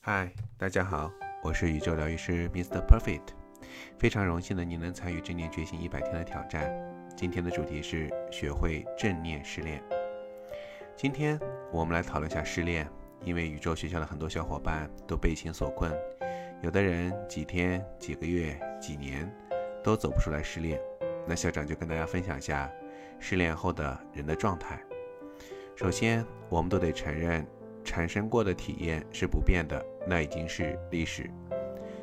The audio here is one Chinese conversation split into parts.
嗨，大家好，我是宇宙疗愈师 Mr. Perfect，非常荣幸的你能参与正念觉醒一百天的挑战。今天的主题是学会正念失恋。今天我们来讨论一下失恋，因为宇宙学校的很多小伙伴都被情所困，有的人几天、几个月、几年都走不出来失恋。那校长就跟大家分享一下失恋后的人的状态。首先，我们都得承认。产生过的体验是不变的，那已经是历史。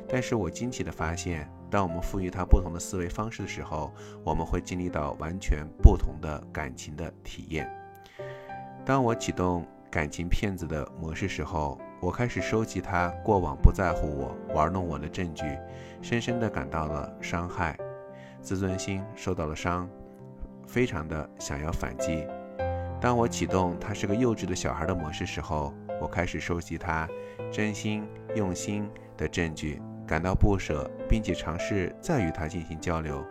但是我惊奇地发现，当我们赋予它不同的思维方式的时候，我们会经历到完全不同的感情的体验。当我启动感情骗子的模式时候，我开始收集他过往不在乎我、玩弄我的证据，深深地感到了伤害，自尊心受到了伤，非常的想要反击。当我启动他是个幼稚的小孩的模式时候，我开始收集他真心用心的证据，感到不舍，并且尝试再与他进行交流。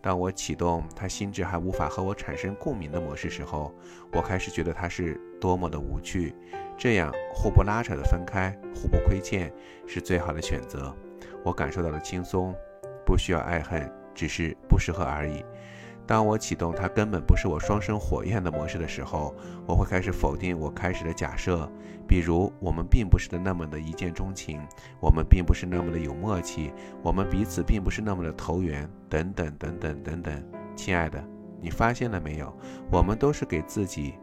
当我启动他心智还无法和我产生共鸣的模式时候，我开始觉得他是多么的无趣。这样互不拉扯的分开，互不亏欠，是最好的选择。我感受到了轻松，不需要爱恨，只是不适合而已。当我启动它根本不是我双生火焰的模式的时候，我会开始否定我开始的假设，比如我们并不是的那么的一见钟情，我们并不是那么的有默契，我们彼此并不是那么的投缘，等等等等等等。亲爱的，你发现了没有？我们都是给自己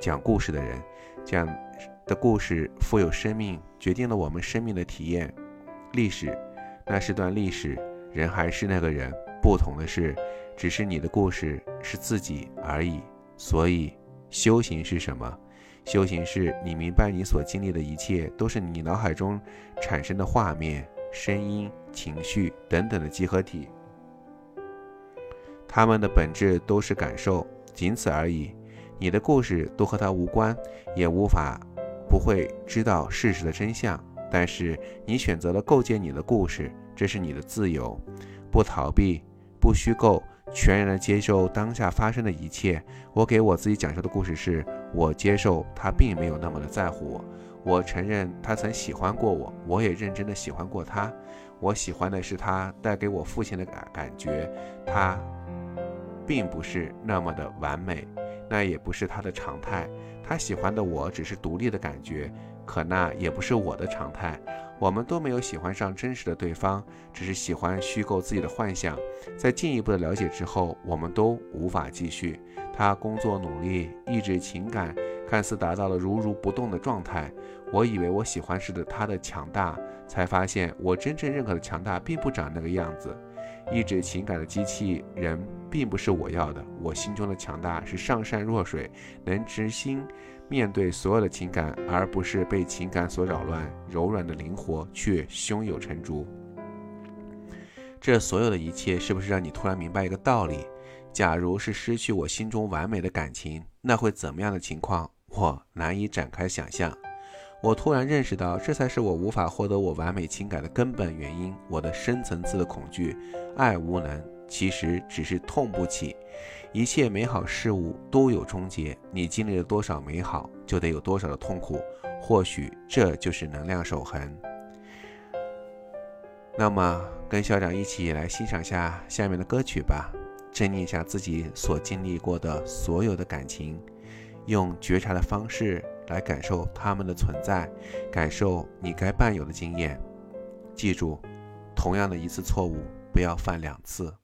讲故事的人，讲的故事富有生命，决定了我们生命的体验。历史，那是段历史，人还是那个人，不同的是。只是你的故事是自己而已，所以修行是什么？修行是你明白你所经历的一切都是你脑海中产生的画面、声音、情绪等等的集合体，他们的本质都是感受，仅此而已。你的故事都和它无关，也无法不会知道事实的真相。但是你选择了构建你的故事，这是你的自由，不逃避，不虚构。全然的接受当下发生的一切。我给我自己讲述的故事是：我接受他并没有那么的在乎我，我承认他曾喜欢过我，我也认真的喜欢过他。我喜欢的是他带给我父亲的感感觉，他并不是那么的完美，那也不是他的常态。他喜欢的我只是独立的感觉，可那也不是我的常态。我们都没有喜欢上真实的对方，只是喜欢虚构自己的幻想。在进一步的了解之后，我们都无法继续。他工作努力，抑制情感，看似达到了如如不动的状态。我以为我喜欢是的他的强大，才发现我真正认可的强大并不长那个样子。抑制情感的机器人并不是我要的。我心中的强大是上善若水，能直心。面对所有的情感，而不是被情感所扰乱，柔软的灵活却胸有成竹。这所有的一切，是不是让你突然明白一个道理？假如是失去我心中完美的感情，那会怎么样的情况？我难以展开想象。我突然认识到，这才是我无法获得我完美情感的根本原因。我的深层次的恐惧，爱无能，其实只是痛不起。一切美好事物都有终结，你经历了多少美好，就得有多少的痛苦。或许这就是能量守恒。那么，跟校长一起来欣赏下下面的歌曲吧，正念一下自己所经历过的所有的感情，用觉察的方式来感受他们的存在，感受你该伴有的经验。记住，同样的一次错误，不要犯两次。